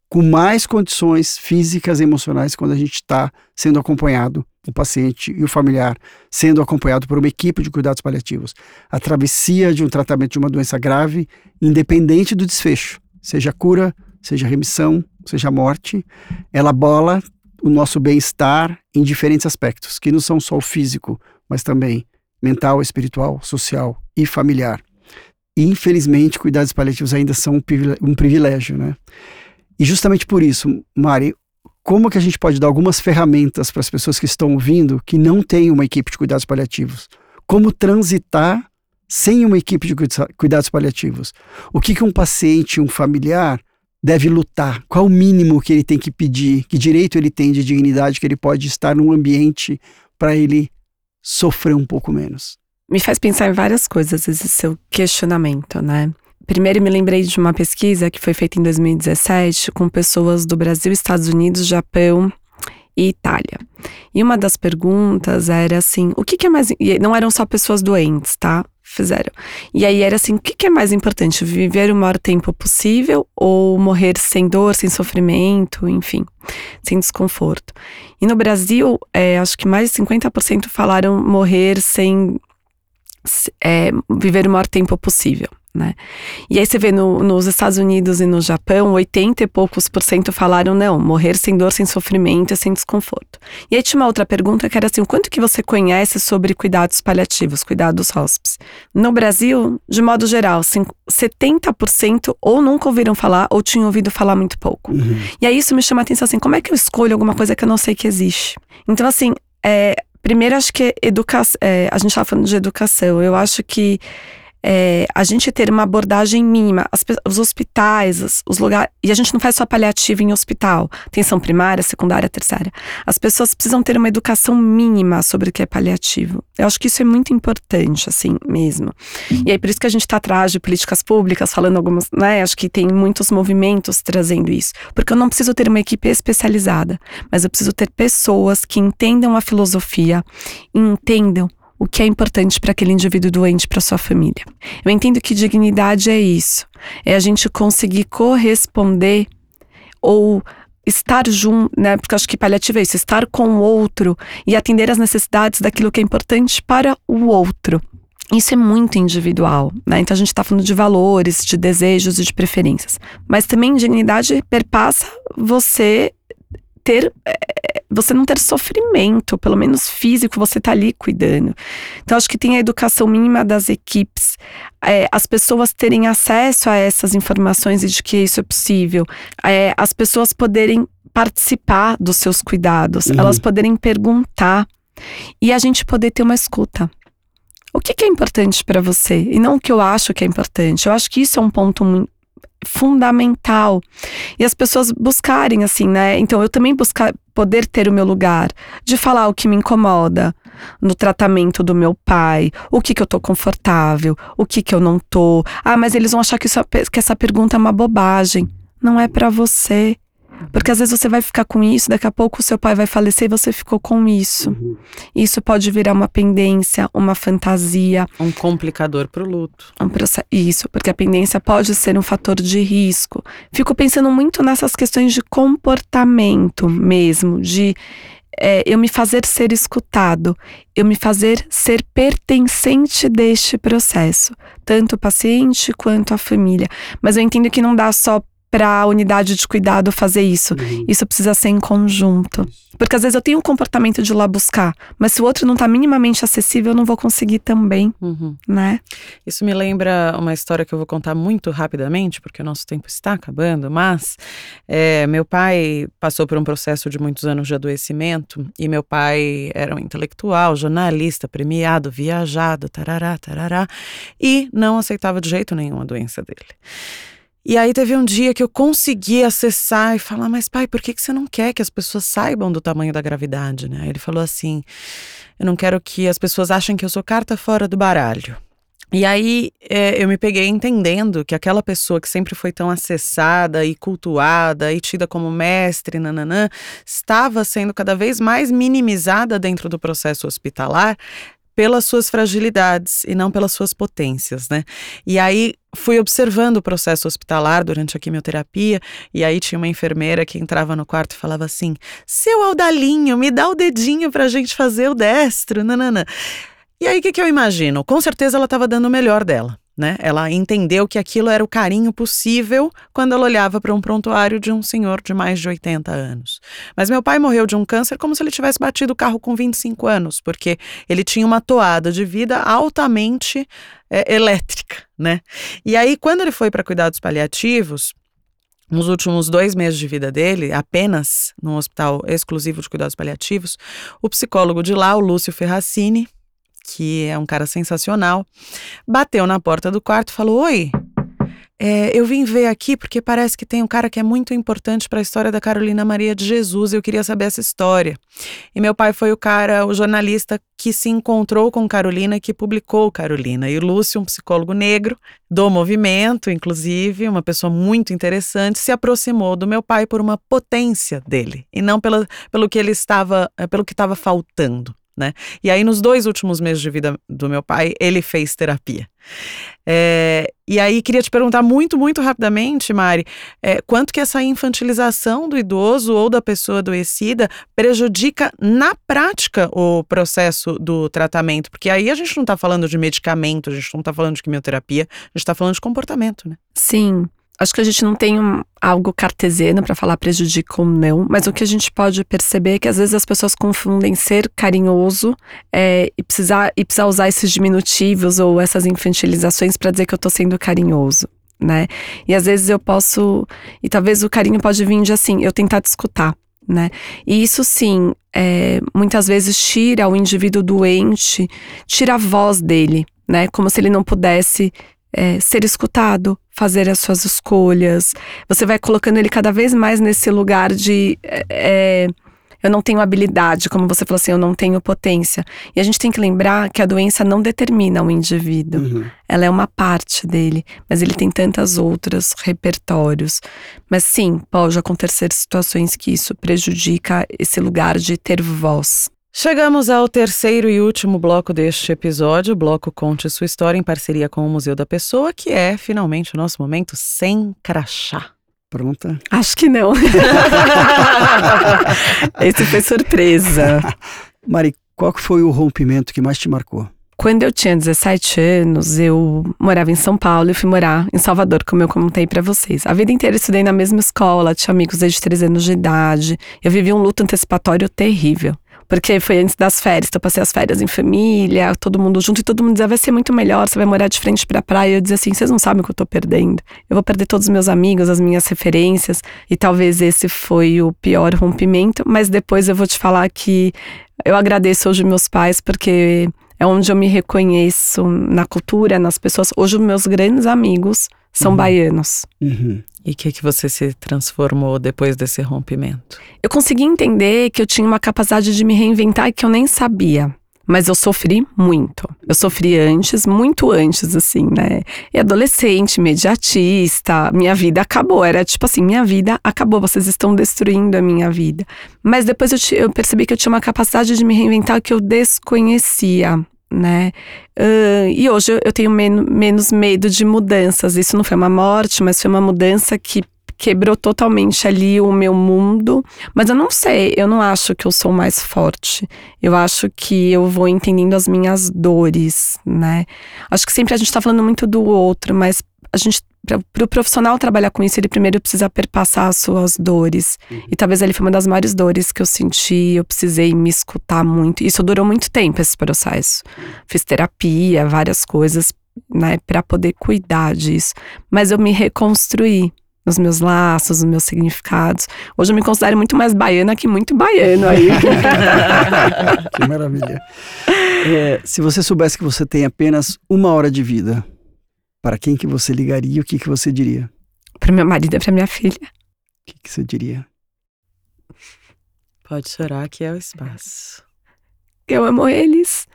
com mais condições físicas e emocionais quando a gente está sendo acompanhado, o paciente e o familiar, sendo acompanhado por uma equipe de cuidados paliativos. A travessia de um tratamento de uma doença grave, independente do desfecho, seja cura, seja remissão, seja morte, ela bola o nosso bem-estar em diferentes aspectos, que não são só o físico, mas também mental, espiritual, social e familiar. E, infelizmente, cuidados paliativos ainda são um privilégio, né? E justamente por isso, Mari, como que a gente pode dar algumas ferramentas para as pessoas que estão ouvindo que não têm uma equipe de cuidados paliativos. Como transitar sem uma equipe de cuidados paliativos. O que, que um paciente, um familiar deve lutar? Qual o mínimo que ele tem que pedir? Que direito ele tem de dignidade que ele pode estar num ambiente para ele sofrer um pouco menos? Me faz pensar em várias coisas esse seu questionamento, né? Primeiro, me lembrei de uma pesquisa que foi feita em 2017 com pessoas do Brasil, Estados Unidos, Japão e Itália. E uma das perguntas era assim: o que, que é mais. Não eram só pessoas doentes, tá? Fizeram. E aí era assim: o que, é mais importante? Viver o maior tempo possível ou morrer sem dor, sem sofrimento, enfim, sem desconforto? E no Brasil, é, acho que mais de 50% falaram morrer sem. É, viver o maior tempo possível né? E aí você vê no, nos Estados Unidos e no Japão, 80 e poucos por cento falaram não, morrer sem dor, sem sofrimento e sem desconforto. E aí tinha uma outra pergunta que era assim, o quanto que você conhece sobre cuidados paliativos, cuidados hospice? No Brasil, de modo geral, 70% ou nunca ouviram falar ou tinham ouvido falar muito pouco. Uhum. E aí isso me chama a atenção assim, como é que eu escolho alguma coisa que eu não sei que existe? Então assim, é, primeiro acho que educação, é, a gente estava falando de educação, eu acho que é, a gente ter uma abordagem mínima. As, os hospitais, os, os lugares. E a gente não faz só paliativo em hospital, atenção primária, secundária, terciária. As pessoas precisam ter uma educação mínima sobre o que é paliativo. Eu acho que isso é muito importante, assim mesmo. E aí, por isso que a gente está atrás de políticas públicas, falando algumas, né? Acho que tem muitos movimentos trazendo isso. Porque eu não preciso ter uma equipe especializada, mas eu preciso ter pessoas que entendam a filosofia entendam o que é importante para aquele indivíduo doente, para sua família. Eu entendo que dignidade é isso, é a gente conseguir corresponder ou estar junto, né? Porque eu acho que paliativo é isso, estar com o outro e atender às necessidades daquilo que é importante para o outro. Isso é muito individual, né? Então a gente está falando de valores, de desejos e de preferências. Mas também dignidade perpassa você ter é, você não ter sofrimento, pelo menos físico, você tá ali cuidando. Então, acho que tem a educação mínima das equipes, é, as pessoas terem acesso a essas informações e de que isso é possível, é, as pessoas poderem participar dos seus cuidados, uhum. elas poderem perguntar e a gente poder ter uma escuta. O que, que é importante para você? E não o que eu acho que é importante. Eu acho que isso é um ponto fundamental. E as pessoas buscarem, assim, né? Então, eu também buscar poder ter o meu lugar, de falar o que me incomoda no tratamento do meu pai, o que que eu tô confortável, o que que eu não tô. Ah, mas eles vão achar que, isso, é que essa pergunta é uma bobagem. Não é para você. Porque às vezes você vai ficar com isso, daqui a pouco o seu pai vai falecer e você ficou com isso. Uhum. Isso pode virar uma pendência, uma fantasia. Um complicador para o luto. Um isso, porque a pendência pode ser um fator de risco. Fico pensando muito nessas questões de comportamento mesmo, de é, eu me fazer ser escutado, eu me fazer ser pertencente deste processo, tanto o paciente quanto a família. Mas eu entendo que não dá só para a unidade de cuidado fazer isso. Uhum. Isso precisa ser em conjunto. Porque às vezes eu tenho um comportamento de ir lá buscar, mas se o outro não está minimamente acessível, eu não vou conseguir também, uhum. né? Isso me lembra uma história que eu vou contar muito rapidamente, porque o nosso tempo está acabando, mas é, meu pai passou por um processo de muitos anos de adoecimento e meu pai era um intelectual, jornalista, premiado, viajado, tarará, tarará, e não aceitava de jeito nenhum a doença dele. E aí teve um dia que eu consegui acessar e falar, mas pai, por que, que você não quer que as pessoas saibam do tamanho da gravidade, né? Ele falou assim, eu não quero que as pessoas achem que eu sou carta fora do baralho. E aí é, eu me peguei entendendo que aquela pessoa que sempre foi tão acessada e cultuada e tida como mestre, nananã, estava sendo cada vez mais minimizada dentro do processo hospitalar pelas suas fragilidades e não pelas suas potências, né? E aí fui observando o processo hospitalar durante a quimioterapia e aí tinha uma enfermeira que entrava no quarto e falava assim: "Seu Aldalinho, me dá o dedinho pra gente fazer o destro". Nanana. E aí o que, que eu imagino? Com certeza ela estava dando o melhor dela. Né? Ela entendeu que aquilo era o carinho possível quando ela olhava para um prontuário de um senhor de mais de 80 anos. Mas meu pai morreu de um câncer como se ele tivesse batido o carro com 25 anos, porque ele tinha uma toada de vida altamente é, elétrica, né? E aí, quando ele foi para cuidados paliativos, nos últimos dois meses de vida dele, apenas num hospital exclusivo de cuidados paliativos, o psicólogo de lá, o Lúcio Ferracini, que é um cara sensacional, bateu na porta do quarto e falou: Oi, é, eu vim ver aqui porque parece que tem um cara que é muito importante para a história da Carolina Maria de Jesus. Eu queria saber essa história. E meu pai foi o cara, o jornalista que se encontrou com Carolina, que publicou Carolina. E o Lúcio, um psicólogo negro do movimento, inclusive, uma pessoa muito interessante, se aproximou do meu pai por uma potência dele e não pela, pelo que ele estava, pelo que estava faltando. Né? E aí, nos dois últimos meses de vida do meu pai, ele fez terapia. É, e aí, queria te perguntar muito, muito rapidamente, Mari, é, quanto que essa infantilização do idoso ou da pessoa adoecida prejudica na prática o processo do tratamento? Porque aí a gente não está falando de medicamento, a gente não está falando de quimioterapia, a gente está falando de comportamento, né? Sim. Acho que a gente não tem um, algo cartesiano para falar prejudica ou não, mas o que a gente pode perceber é que às vezes as pessoas confundem ser carinhoso é, e, precisar, e precisar usar esses diminutivos ou essas infantilizações para dizer que eu tô sendo carinhoso. Né? E às vezes eu posso. E talvez o carinho pode vir de assim, eu tentar te escutar. Né? E isso sim, é, muitas vezes tira o indivíduo doente, tira a voz dele, né? Como se ele não pudesse é, ser escutado, fazer as suas escolhas. Você vai colocando ele cada vez mais nesse lugar de. É, é, eu não tenho habilidade, como você falou assim, eu não tenho potência. E a gente tem que lembrar que a doença não determina o indivíduo. Uhum. Ela é uma parte dele, mas ele tem tantas outras repertórios. Mas sim, pode acontecer situações que isso prejudica esse lugar de ter voz. Chegamos ao terceiro e último bloco deste episódio, o bloco Conte Sua História, em parceria com o Museu da Pessoa, que é finalmente o nosso momento sem crachá. Pronta? Acho que não. Esse foi surpresa. Mari, qual foi o rompimento que mais te marcou? Quando eu tinha 17 anos, eu morava em São Paulo e fui morar em Salvador, como eu contei para vocês. A vida inteira eu estudei na mesma escola, tinha amigos desde 13 anos de idade. Eu vivi um luto antecipatório terrível. Porque foi antes das férias, então eu passei as férias em família, todo mundo junto, e todo mundo dizia, vai ser muito melhor, você vai morar de frente pra praia. Eu dizia assim, vocês não sabem o que eu tô perdendo. Eu vou perder todos os meus amigos, as minhas referências, e talvez esse foi o pior rompimento, mas depois eu vou te falar que eu agradeço hoje meus pais, porque é onde eu me reconheço na cultura, nas pessoas. Hoje, meus grandes amigos são uhum. baianos. Uhum. E o que, que você se transformou depois desse rompimento? Eu consegui entender que eu tinha uma capacidade de me reinventar que eu nem sabia. Mas eu sofri muito. Eu sofri antes, muito antes, assim, né? E adolescente, imediatista, minha vida acabou. Era tipo assim: minha vida acabou, vocês estão destruindo a minha vida. Mas depois eu, eu percebi que eu tinha uma capacidade de me reinventar que eu desconhecia né? Uh, e hoje eu tenho men menos medo de mudanças. Isso não foi uma morte, mas foi uma mudança que quebrou totalmente ali o meu mundo. Mas eu não sei, eu não acho que eu sou mais forte. Eu acho que eu vou entendendo as minhas dores, né? Acho que sempre a gente tá falando muito do outro, mas a gente para o profissional trabalhar com isso, ele primeiro precisa perpassar as suas dores. Uhum. E talvez ali foi uma das maiores dores que eu senti. Eu precisei me escutar muito. Isso durou muito tempo, esse processo. Fiz terapia, várias coisas, né, para poder cuidar disso. Mas eu me reconstruí nos meus laços, nos meus significados. Hoje eu me considero muito mais baiana que muito baiano aí. que maravilha. É, se você soubesse que você tem apenas uma hora de vida, para quem que você ligaria? O que que você diria? Para meu marido e para minha filha. O que que você diria? Pode chorar que é o espaço. Eu amo eles.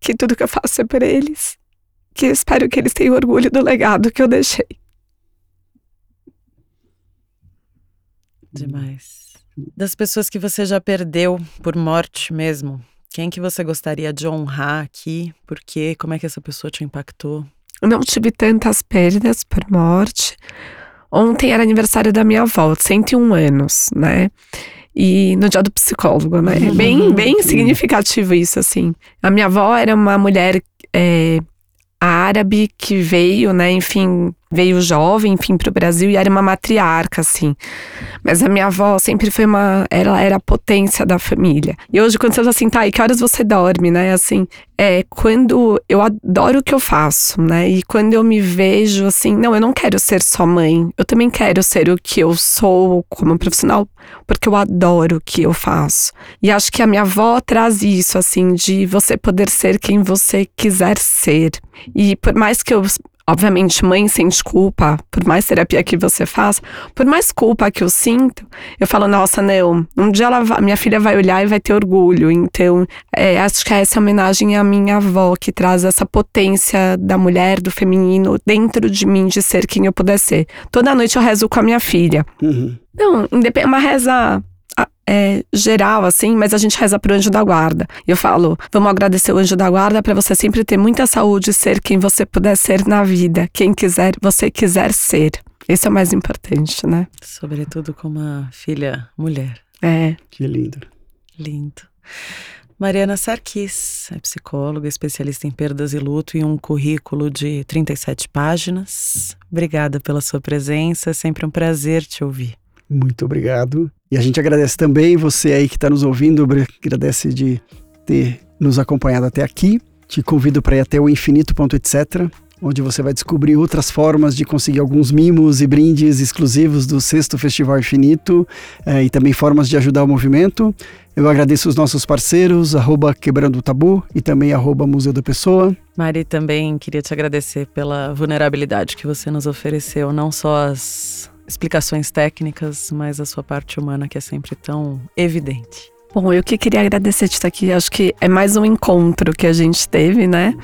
Que tudo que eu faço é por eles. Que espero que eles tenham orgulho do legado que eu deixei. Demais. Das pessoas que você já perdeu por morte mesmo, quem que você gostaria de honrar aqui? Por quê? Como é que essa pessoa te impactou? Não tive tantas perdas por morte. Ontem era aniversário da minha avó, 101 anos, né? E no dia do psicólogo, né? Uhum. Bem, bem significativo isso, assim. A minha avó era uma mulher é, árabe que veio, né? Enfim, veio jovem, enfim, para o Brasil e era uma matriarca, assim. Mas a minha avó sempre foi uma. Ela era a potência da família. E hoje, quando você fala assim, tá, e que horas você dorme, né? Assim, é quando eu adoro o que eu faço, né? E quando eu me vejo assim, não, eu não quero ser só mãe, eu também quero ser o que eu sou como profissional, porque eu adoro o que eu faço. E acho que a minha avó traz isso, assim, de você poder ser quem você quiser ser. E por mais que eu Obviamente, mãe sente culpa, por mais terapia que você faça, por mais culpa que eu sinto, eu falo, nossa, não, um dia ela minha filha vai olhar e vai ter orgulho. Então, é, acho que essa é homenagem à minha avó, que traz essa potência da mulher, do feminino, dentro de mim, de ser quem eu puder ser. Toda noite eu rezo com a minha filha. Uhum. Não, é uma reza é, geral, assim, mas a gente reza pro anjo da guarda. E eu falo, vamos agradecer o anjo da guarda para você sempre ter muita saúde, ser quem você puder ser na vida, quem quiser, você quiser ser. Esse é o mais importante, né? Sobretudo com uma filha mulher. É. Que lindo. Lindo. Mariana Sarkis é psicóloga, especialista em perdas e luto e um currículo de 37 páginas. Obrigada pela sua presença, é sempre um prazer te ouvir. Muito obrigado. E a gente agradece também você aí que está nos ouvindo, agradece de ter nos acompanhado até aqui. Te convido para ir até o infinito.etc, onde você vai descobrir outras formas de conseguir alguns mimos e brindes exclusivos do Sexto Festival Infinito eh, e também formas de ajudar o movimento. Eu agradeço os nossos parceiros, arroba Quebrando o Tabu e também arroba Museu da Pessoa. Mari, também queria te agradecer pela vulnerabilidade que você nos ofereceu, não só as explicações técnicas, mas a sua parte humana que é sempre tão evidente. Bom, eu que queria agradecer de estar aqui. Acho que é mais um encontro que a gente teve, né?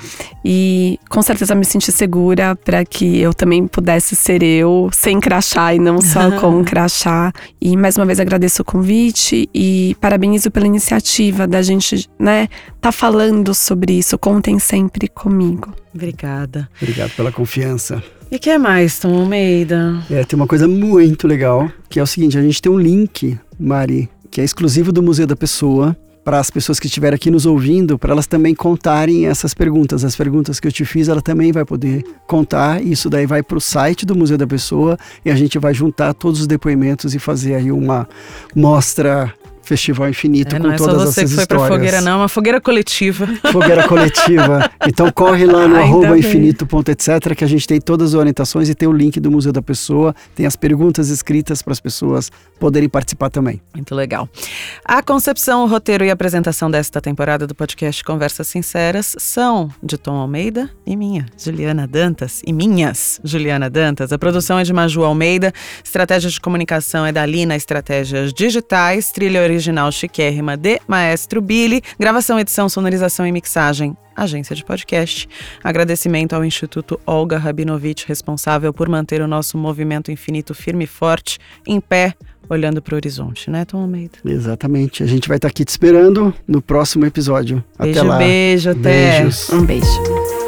E com certeza me senti segura para que eu também pudesse ser eu, sem crachá e não só com crachá. E mais uma vez agradeço o convite e parabenizo pela iniciativa da gente, né, tá falando sobre isso. Contem sempre comigo. Obrigada. Obrigado pela confiança. E que mais, Tom Almeida? É, tem uma coisa muito legal, que é o seguinte, a gente tem um link, Mari, que é exclusivo do Museu da Pessoa, para as pessoas que estiverem aqui nos ouvindo, para elas também contarem essas perguntas. As perguntas que eu te fiz, ela também vai poder contar. Isso daí vai para o site do Museu da Pessoa e a gente vai juntar todos os depoimentos e fazer aí uma mostra Festival Infinito é, com não é todas só você essas que foi histórias. pra fogueira, não, é uma fogueira coletiva. Fogueira coletiva. Então corre lá no arroba infinito.etc que a gente tem todas as orientações e tem o link do Museu da Pessoa, tem as perguntas escritas para as pessoas poderem participar também. Muito legal. A concepção, o roteiro e a apresentação desta temporada do podcast Conversas Sinceras são de Tom Almeida e minha, Juliana Dantas, e minhas, Juliana Dantas. A produção é de Maju Almeida, estratégia de comunicação é da Lina Estratégias Digitais, trilha original chiquérrima de Maestro Billy, gravação, edição, sonorização e mixagem agência de podcast. Agradecimento ao Instituto Olga Rabinovich, responsável por manter o nosso movimento infinito firme e forte, em pé, olhando para o horizonte, né, Tom Almeida? Exatamente. A gente vai estar aqui te esperando no próximo episódio. Beijo, até lá. Beijo, até. Beijos. Um beijo.